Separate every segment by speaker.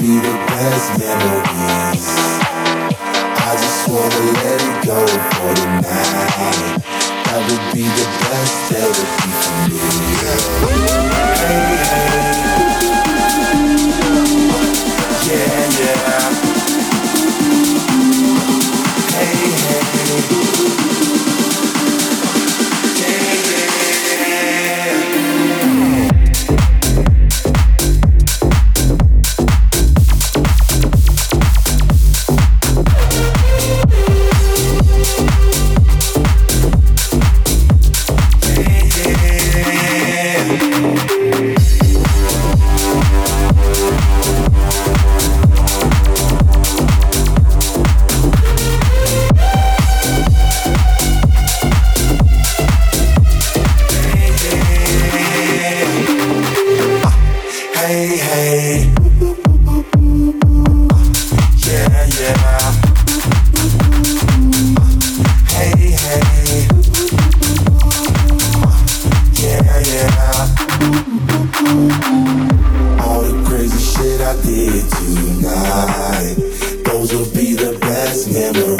Speaker 1: be the best memories. I just wanna let it go for the night. That would be the best therapy for me.
Speaker 2: Hey, hey. Yeah, yeah. Hey, hey. did tonight. Those will be the best memories.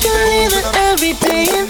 Speaker 2: can leave it. Every day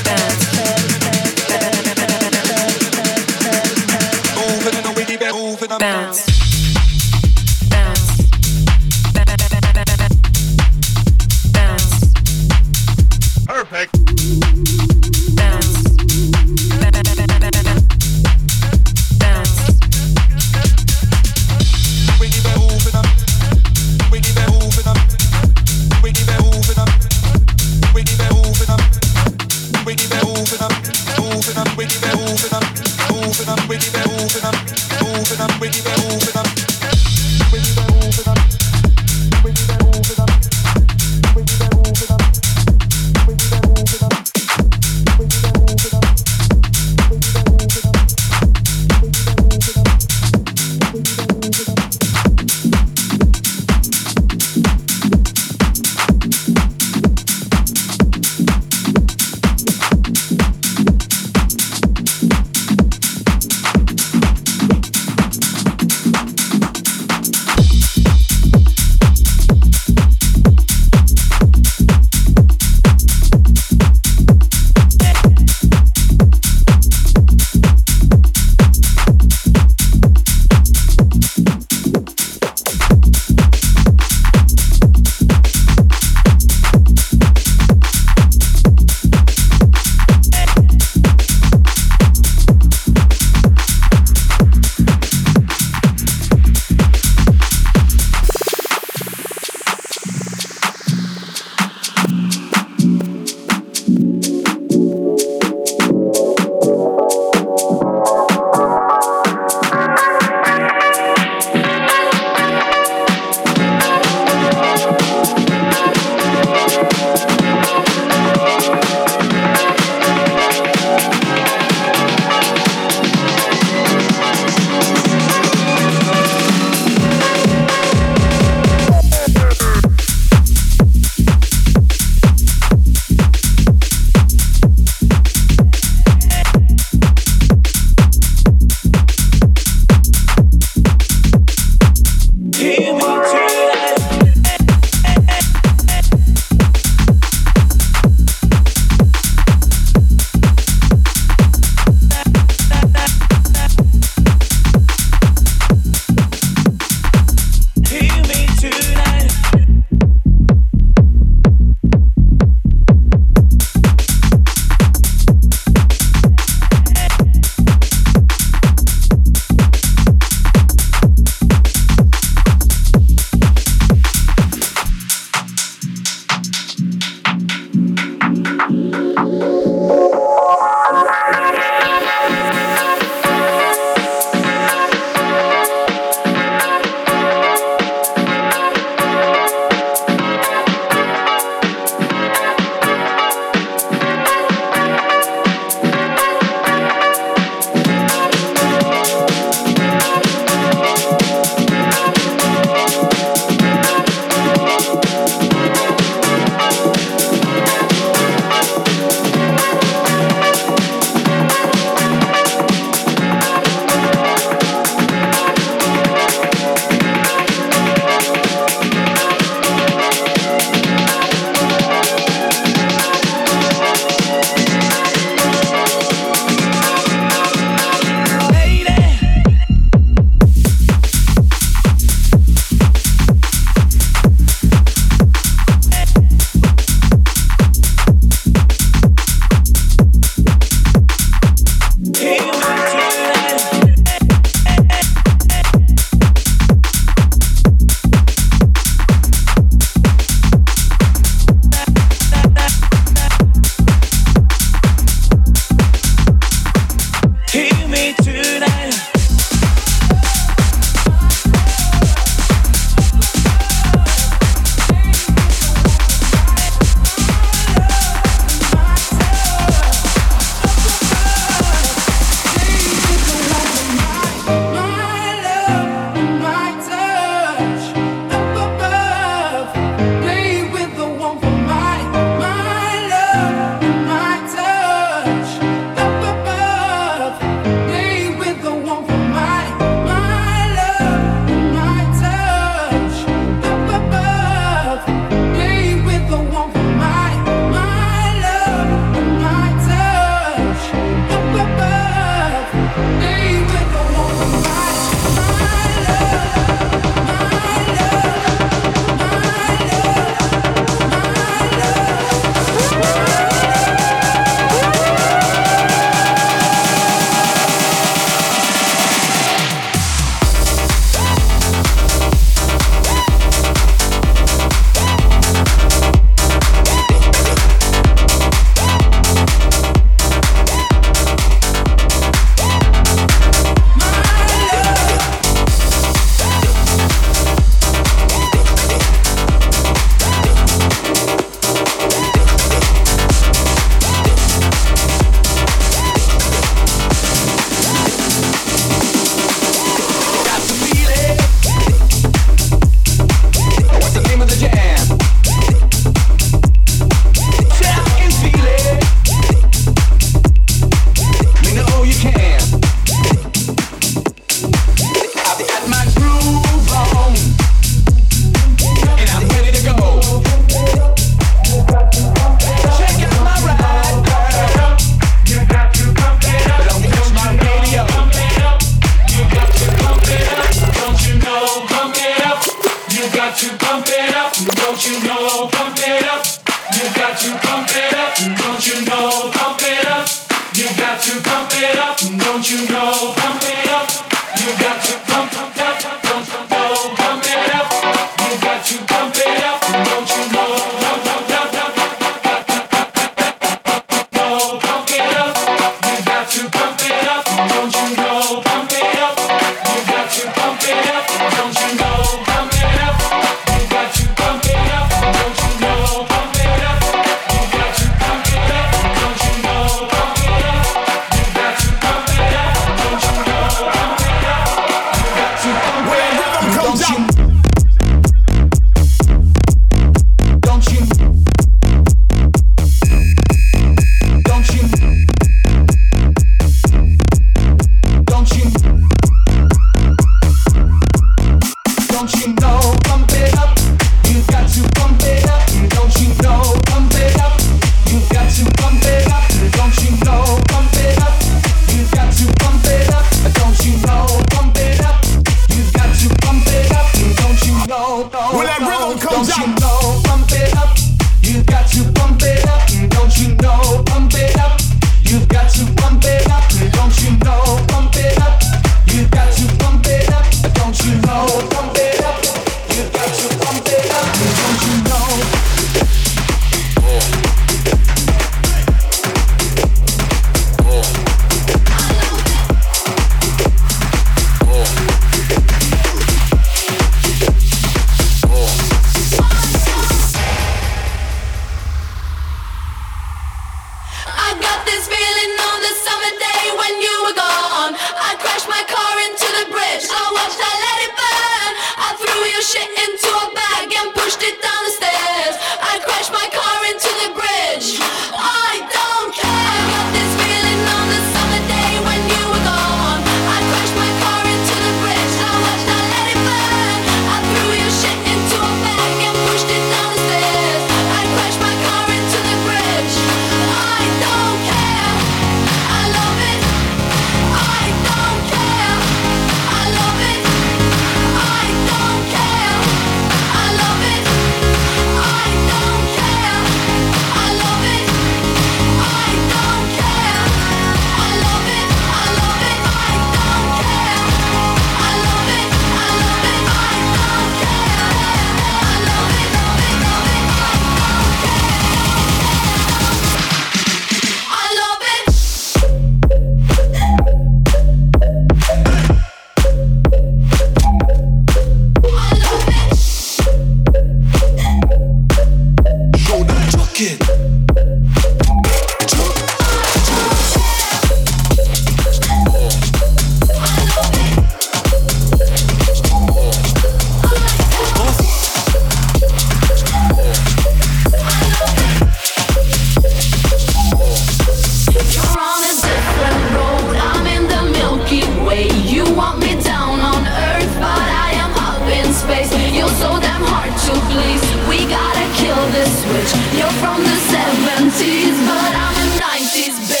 Speaker 2: from the 70s, but I'm
Speaker 3: a 90s baby.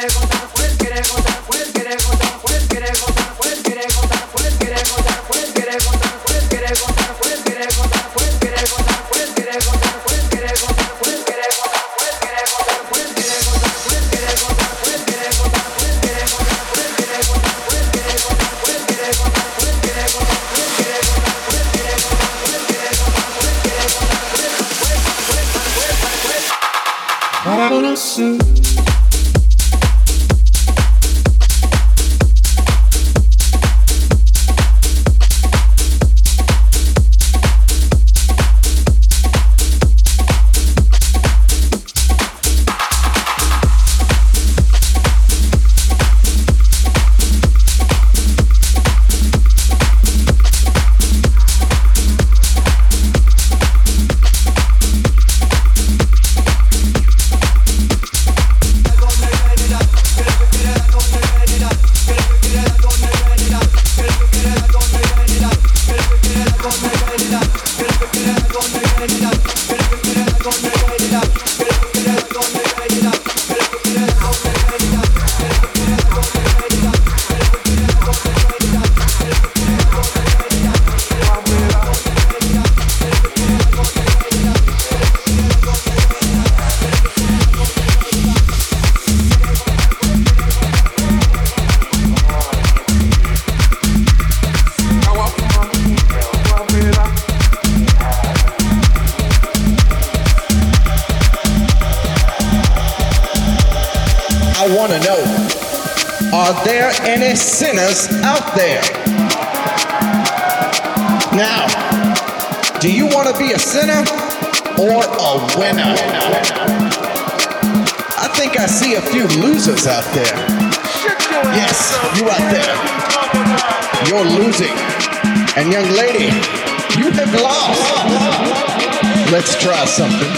Speaker 3: llegó out there? Now, do you want to be a sinner or a winner? I think I see a few losers out there. Yes, you out there. You're losing. And young lady, you have lost. Let's try something.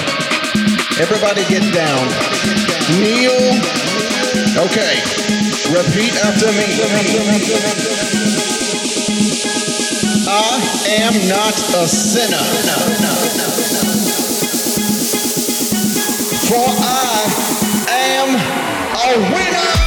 Speaker 3: Everybody get down. Kneel. Okay. Repeat after me. I am not a sinner. For I am a winner.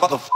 Speaker 4: Motherfucker.